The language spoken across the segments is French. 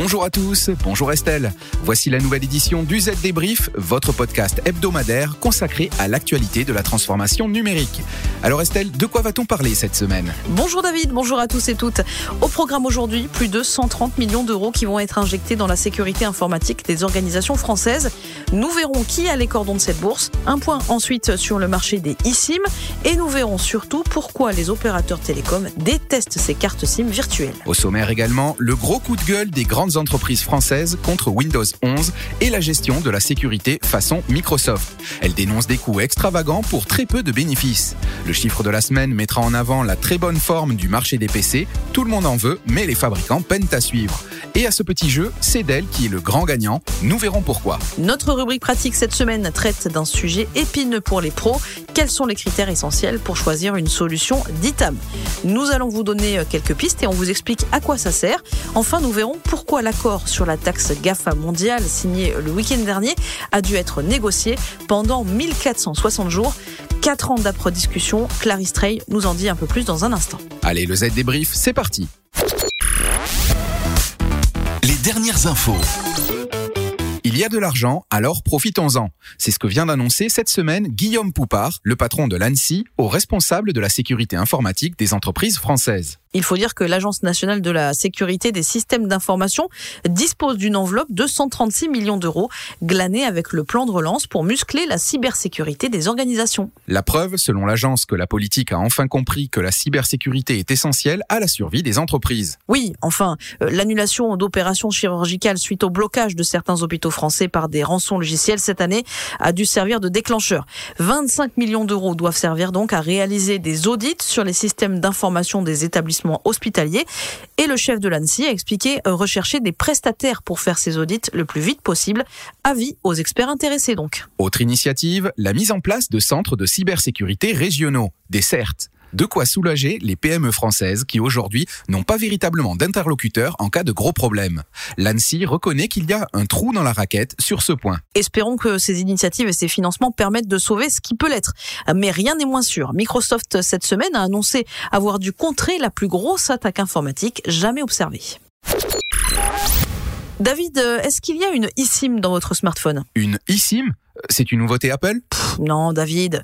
Bonjour à tous, bonjour Estelle. Voici la nouvelle édition du Z Débrief, votre podcast hebdomadaire consacré à l'actualité de la transformation numérique. Alors Estelle, de quoi va-t-on parler cette semaine? Bonjour David, bonjour à tous et toutes. Au programme aujourd'hui, plus de 130 millions d'euros qui vont être injectés dans la sécurité informatique des organisations françaises. Nous verrons qui a les cordons de cette bourse. Un point ensuite sur le marché des eSIM et nous verrons surtout pourquoi les opérateurs télécoms détestent ces cartes SIM virtuelles. Au sommaire également, le gros coup de gueule des grandes entreprises françaises contre Windows 11 et la gestion de la sécurité façon Microsoft. Elle dénonce des coûts extravagants pour très peu de bénéfices. Le chiffre de la semaine mettra en avant la très bonne forme du marché des PC. Tout le monde en veut, mais les fabricants peinent à suivre. Et à ce petit jeu, c'est Dell qui est le grand gagnant. Nous verrons pourquoi. Notre rubrique pratique cette semaine traite d'un sujet épineux pour les pros. Quels sont les critères essentiels pour choisir une solution d'ITAM Nous? Allons vous donner quelques pistes et on vous explique à quoi ça sert. Enfin, nous verrons pourquoi l'accord sur la taxe GAFA mondiale signé le week-end dernier a dû être négocié pendant 1460 jours. 4 ans d'après discussion, Clarisse Trey nous en dit un peu plus dans un instant. Allez, le Z débrief, c'est parti. Les dernières infos. Il y a de l'argent, alors profitons-en. C'est ce que vient d'annoncer cette semaine Guillaume Poupard, le patron de l'ANSI, au responsable de la sécurité informatique des entreprises françaises. Il faut dire que l'Agence nationale de la sécurité des systèmes d'information dispose d'une enveloppe de 136 millions d'euros glanée avec le plan de relance pour muscler la cybersécurité des organisations. La preuve, selon l'agence, que la politique a enfin compris que la cybersécurité est essentielle à la survie des entreprises. Oui, enfin, euh, l'annulation d'opérations chirurgicales suite au blocage de certains hôpitaux français par des rançons logicielles cette année a dû servir de déclencheur. 25 millions d'euros doivent servir donc à réaliser des audits sur les systèmes d'information des établissements hospitaliers. Et le chef de l'ANSI a expliqué rechercher des prestataires pour faire ces audits le plus vite possible. Avis aux experts intéressés donc. Autre initiative, la mise en place de centres de cybersécurité régionaux, des CERT. De quoi soulager les PME françaises qui aujourd'hui n'ont pas véritablement d'interlocuteur en cas de gros problèmes. L'ANSI reconnaît qu'il y a un trou dans la raquette sur ce point. Espérons que ces initiatives et ces financements permettent de sauver ce qui peut l'être. Mais rien n'est moins sûr. Microsoft cette semaine a annoncé avoir dû contrer la plus grosse attaque informatique jamais observée. David, est-ce qu'il y a une eSIM dans votre smartphone? Une eSIM? C'est une nouveauté Apple? Non, David.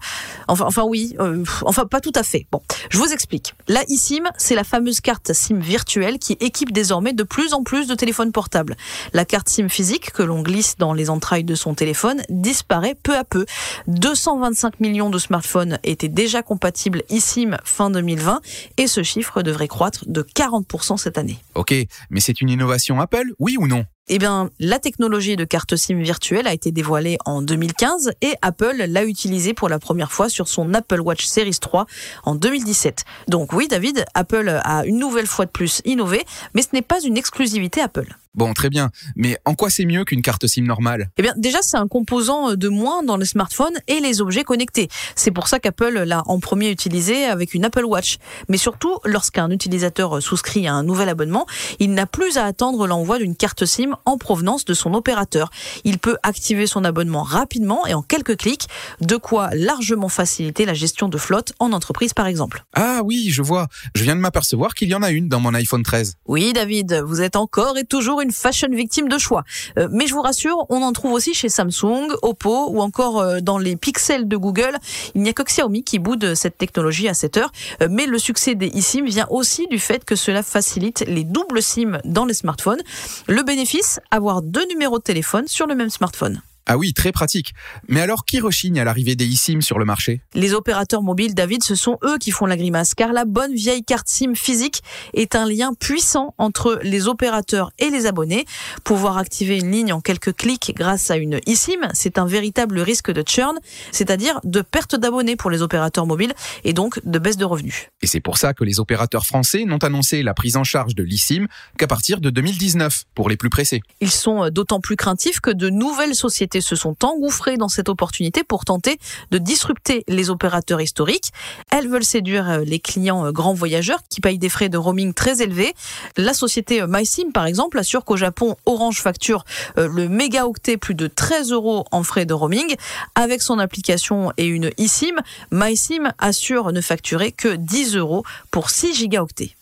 Enfin, enfin oui. Euh, enfin, pas tout à fait. Bon, je vous explique. La eSIM, c'est la fameuse carte SIM virtuelle qui équipe désormais de plus en plus de téléphones portables. La carte SIM physique que l'on glisse dans les entrailles de son téléphone disparaît peu à peu. 225 millions de smartphones étaient déjà compatibles eSIM fin 2020 et ce chiffre devrait croître de 40% cette année. Ok, mais c'est une innovation Apple, oui ou non? Eh bien, la technologie de carte SIM virtuelle a été dévoilée en 2015 et Apple l'a utilisée pour la première fois sur son Apple Watch Series 3 en 2017. Donc oui, David, Apple a une nouvelle fois de plus innové, mais ce n'est pas une exclusivité Apple. Bon, très bien. Mais en quoi c'est mieux qu'une carte SIM normale? Eh bien, déjà, c'est un composant de moins dans les smartphones et les objets connectés. C'est pour ça qu'Apple l'a en premier utilisé avec une Apple Watch. Mais surtout, lorsqu'un utilisateur souscrit à un nouvel abonnement, il n'a plus à attendre l'envoi d'une carte SIM en provenance de son opérateur. Il peut activer son abonnement rapidement et en quelques clics, de quoi largement faciliter la gestion de flotte en entreprise, par exemple. Ah oui, je vois. Je viens de m'apercevoir qu'il y en a une dans mon iPhone 13. Oui, David, vous êtes encore et toujours une fashion victime de choix. Euh, mais je vous rassure, on en trouve aussi chez Samsung, Oppo ou encore euh, dans les pixels de Google. Il n'y a que Xiaomi qui boude cette technologie à cette heure. Euh, mais le succès des eSIM vient aussi du fait que cela facilite les doubles SIM dans les smartphones. Le bénéfice, avoir deux numéros de téléphone sur le même smartphone. Ah oui, très pratique. Mais alors, qui rechigne à l'arrivée des eSIM sur le marché? Les opérateurs mobiles, David, ce sont eux qui font la grimace, car la bonne vieille carte SIM physique est un lien puissant entre les opérateurs et les abonnés. Pouvoir activer une ligne en quelques clics grâce à une eSIM, c'est un véritable risque de churn, c'est-à-dire de perte d'abonnés pour les opérateurs mobiles et donc de baisse de revenus. Et c'est pour ça que les opérateurs français n'ont annoncé la prise en charge de l'eSIM qu'à partir de 2019, pour les plus pressés. Ils sont d'autant plus craintifs que de nouvelles sociétés se sont engouffrées dans cette opportunité pour tenter de disrupter les opérateurs historiques. Elles veulent séduire euh, les clients euh, grands voyageurs qui payent des frais de roaming très élevés. La société euh, MySim, par exemple, assure qu'au Japon, Orange facture le mégaoctet plus de 13 euros en frais de roaming. Avec son application et une eSIM, MySim assure ne facturer que 10 euros pour 6 gigaoctets.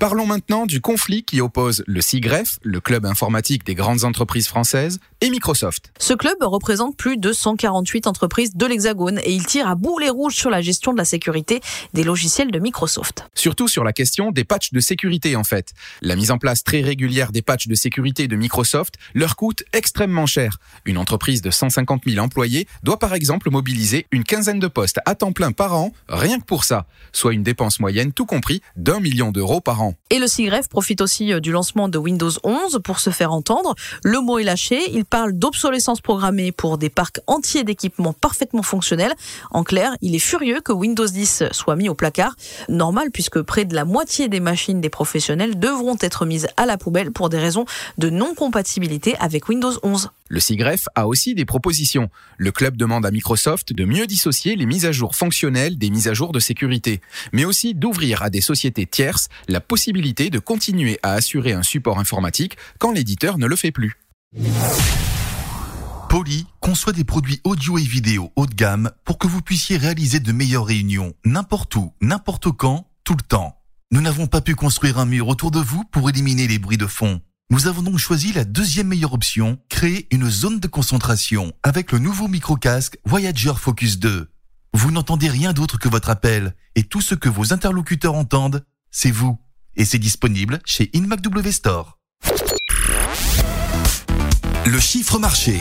Parlons maintenant du conflit qui oppose le CIGREF, le club informatique des grandes entreprises françaises, et Microsoft. Ce club représente plus de 148 entreprises de l'Hexagone et il tire à boulet rouge sur la gestion de la sécurité des logiciels de Microsoft. Surtout sur la question des patchs de sécurité en fait. La mise en place très régulière des patchs de sécurité de Microsoft leur coûte extrêmement cher. Une entreprise de 150 000 employés doit par exemple mobiliser une quinzaine de postes à temps plein par an, rien que pour ça, soit une dépense moyenne tout compris d'un million d'euros par an. Et le CIGREF profite aussi euh, du lancement de Windows 11 pour se faire entendre. Le mot est lâché. Il parle d'obsolescence programmée pour des parcs entiers d'équipements parfaitement fonctionnels. En clair, il est furieux que Windows 10 soit mis au placard. Normal puisque près de la moitié des machines des professionnels devront être mises à la poubelle pour des raisons de non-compatibilité avec Windows 11. Le CIGREF a aussi des propositions. Le club demande à Microsoft de mieux dissocier les mises à jour fonctionnelles des mises à jour de sécurité, mais aussi d'ouvrir à des sociétés tierces la possibilité de continuer à assurer un support informatique quand l'éditeur ne le fait plus. Poly conçoit des produits audio et vidéo haut de gamme pour que vous puissiez réaliser de meilleures réunions n'importe où, n'importe quand, tout le temps. Nous n'avons pas pu construire un mur autour de vous pour éliminer les bruits de fond. Nous avons donc choisi la deuxième meilleure option, créer une zone de concentration avec le nouveau micro-casque Voyager Focus 2. Vous n'entendez rien d'autre que votre appel et tout ce que vos interlocuteurs entendent, c'est vous. Et c'est disponible chez InMacW Store. Le chiffre marché.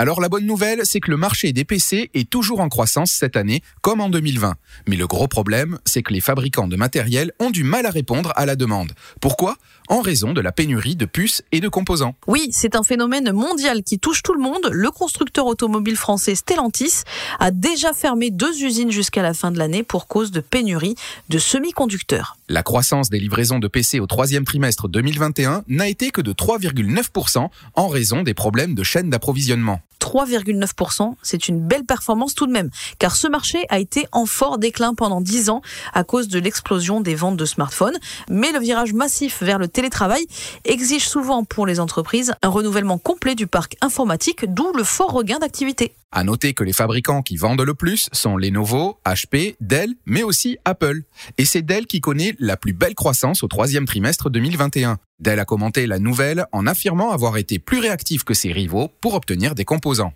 Alors la bonne nouvelle, c'est que le marché des PC est toujours en croissance cette année, comme en 2020. Mais le gros problème, c'est que les fabricants de matériel ont du mal à répondre à la demande. Pourquoi? En raison de la pénurie de puces et de composants. Oui, c'est un phénomène mondial qui touche tout le monde. Le constructeur automobile français Stellantis a déjà fermé deux usines jusqu'à la fin de l'année pour cause de pénurie de semi-conducteurs. La croissance des livraisons de PC au troisième trimestre 2021 n'a été que de 3,9% en raison des problèmes de chaîne d'approvisionnement. 3,9%. C'est une belle performance tout de même, car ce marché a été en fort déclin pendant 10 ans à cause de l'explosion des ventes de smartphones. Mais le virage massif vers le télétravail exige souvent pour les entreprises un renouvellement complet du parc informatique, d'où le fort regain d'activité. À noter que les fabricants qui vendent le plus sont Lenovo, HP, Dell, mais aussi Apple. Et c'est Dell qui connaît la plus belle croissance au troisième trimestre 2021. Dell a commenté la nouvelle en affirmant avoir été plus réactif que ses rivaux pour obtenir des composants.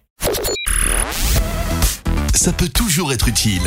Ça peut toujours être utile.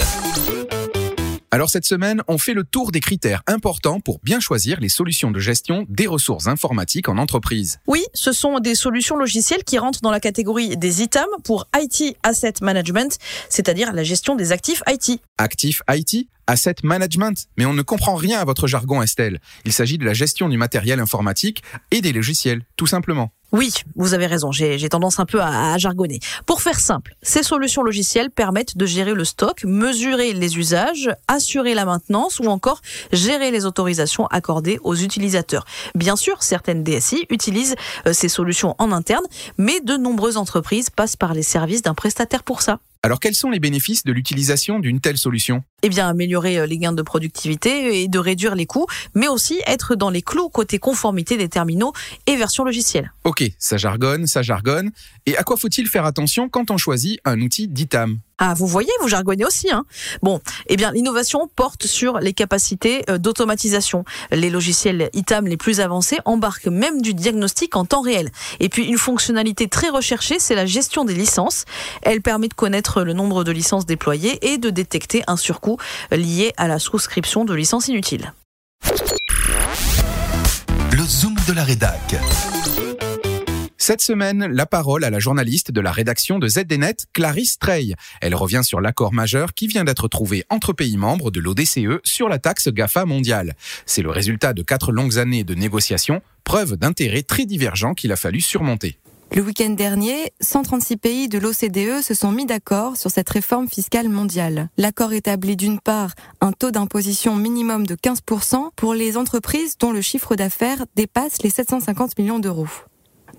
Alors cette semaine, on fait le tour des critères importants pour bien choisir les solutions de gestion des ressources informatiques en entreprise. Oui, ce sont des solutions logicielles qui rentrent dans la catégorie des ITAM pour IT Asset Management, c'est-à-dire la gestion des actifs IT. Actifs IT Asset Management. Mais on ne comprend rien à votre jargon, Estelle. Il s'agit de la gestion du matériel informatique et des logiciels, tout simplement. Oui, vous avez raison, j'ai tendance un peu à, jargonner. Pour faire simple, ces solutions logicielles permettent de gérer le stock, mesurer les usages, assurer la maintenance ou encore gérer les autorisations accordées aux utilisateurs. Bien sûr, certaines DSI utilisent euh, ces solutions en interne, mais de nombreuses entreprises passent par les services d'un prestataire pour ça. Alors quels sont les bénéfices de l'utilisation d'une telle solution? Eh bien améliorer euh, les gains de productivité et de réduire les coûts, mais aussi être dans les clous côté conformité des terminaux et version logicielle. Ok, ça jargonne, ça jargonne. Et à quoi faut-il faire attention quand on choisit un outil d'ITAM? Ah, vous voyez, vous jargonnez aussi. Hein bon, eh bien, l'innovation porte sur les capacités euh, d'automatisation. Les logiciels ITAM les plus avancés embarquent même du diagnostic en temps réel. Et puis, une fonctionnalité très recherchée, c'est la gestion des licences. Elle permet de connaître le nombre de licences déployées et de détecter un surcoût lié à la souscription de licences inutiles. Le zoom de la rédac. Cette semaine, la parole à la journaliste de la rédaction de ZDNet, Clarisse Trey. Elle revient sur l'accord majeur qui vient d'être trouvé entre pays membres de l'ODCE sur la taxe GAFA mondiale. C'est le résultat de quatre longues années de négociations, preuve d'intérêts très divergents qu'il a fallu surmonter. Le week-end dernier, 136 pays de l'OCDE se sont mis d'accord sur cette réforme fiscale mondiale. L'accord établit d'une part un taux d'imposition minimum de 15% pour les entreprises dont le chiffre d'affaires dépasse les 750 millions d'euros.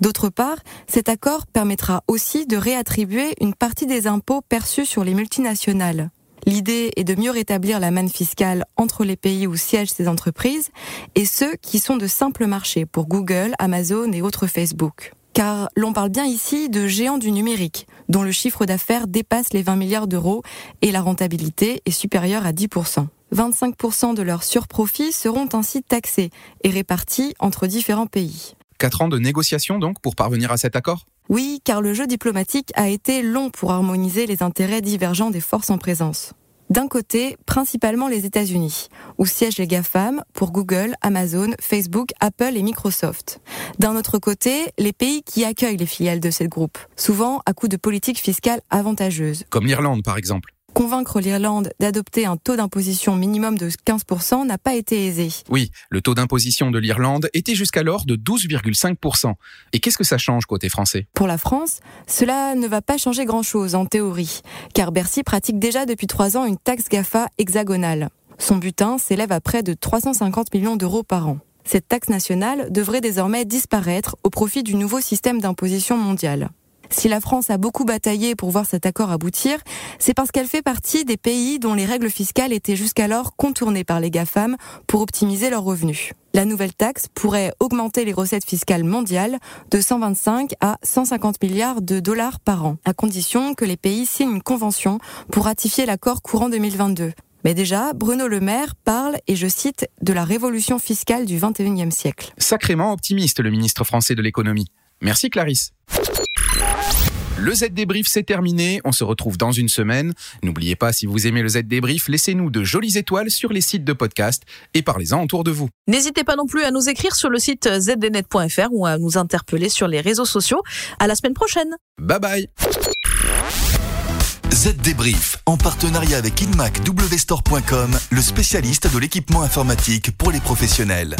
D'autre part, cet accord permettra aussi de réattribuer une partie des impôts perçus sur les multinationales. L'idée est de mieux rétablir la manne fiscale entre les pays où siègent ces entreprises et ceux qui sont de simples marchés pour Google, Amazon et autres Facebook. Car l'on parle bien ici de géants du numérique, dont le chiffre d'affaires dépasse les 20 milliards d'euros et la rentabilité est supérieure à 10%. 25% de leurs surprofits seront ainsi taxés et répartis entre différents pays. Quatre ans de négociations donc pour parvenir à cet accord? Oui, car le jeu diplomatique a été long pour harmoniser les intérêts divergents des forces en présence. D'un côté, principalement les États-Unis, où siègent les GAFAM pour Google, Amazon, Facebook, Apple et Microsoft. D'un autre côté, les pays qui accueillent les filiales de ces groupes, souvent à coup de politiques fiscales avantageuses. Comme l'Irlande par exemple. Convaincre l'Irlande d'adopter un taux d'imposition minimum de 15% n'a pas été aisé. Oui, le taux d'imposition de l'Irlande était jusqu'alors de 12,5%. Et qu'est-ce que ça change côté français? Pour la France, cela ne va pas changer grand-chose en théorie, car Bercy pratique déjà depuis trois ans une taxe GAFA hexagonale. Son butin s'élève à près de 350 millions d'euros par an. Cette taxe nationale devrait désormais disparaître au profit du nouveau système d'imposition mondial. Si la France a beaucoup bataillé pour voir cet accord aboutir, c'est parce qu'elle fait partie des pays dont les règles fiscales étaient jusqu'alors contournées par les GAFAM pour optimiser leurs revenus. La nouvelle taxe pourrait augmenter les recettes fiscales mondiales de 125 à 150 milliards de dollars par an, à condition que les pays signent une convention pour ratifier l'accord courant 2022. Mais déjà, Bruno Le Maire parle, et je cite, de la révolution fiscale du 21e siècle. Sacrément optimiste, le ministre français de l'économie. Merci Clarisse. Le Z débrief c'est terminé, on se retrouve dans une semaine. N'oubliez pas si vous aimez le Z débrief, laissez-nous de jolies étoiles sur les sites de podcast et parlez-en autour de vous. N'hésitez pas non plus à nous écrire sur le site zdnet.fr ou à nous interpeller sur les réseaux sociaux. À la semaine prochaine. Bye bye. Z Débrief, en partenariat avec InmacWstore.com, le spécialiste de l'équipement informatique pour les professionnels.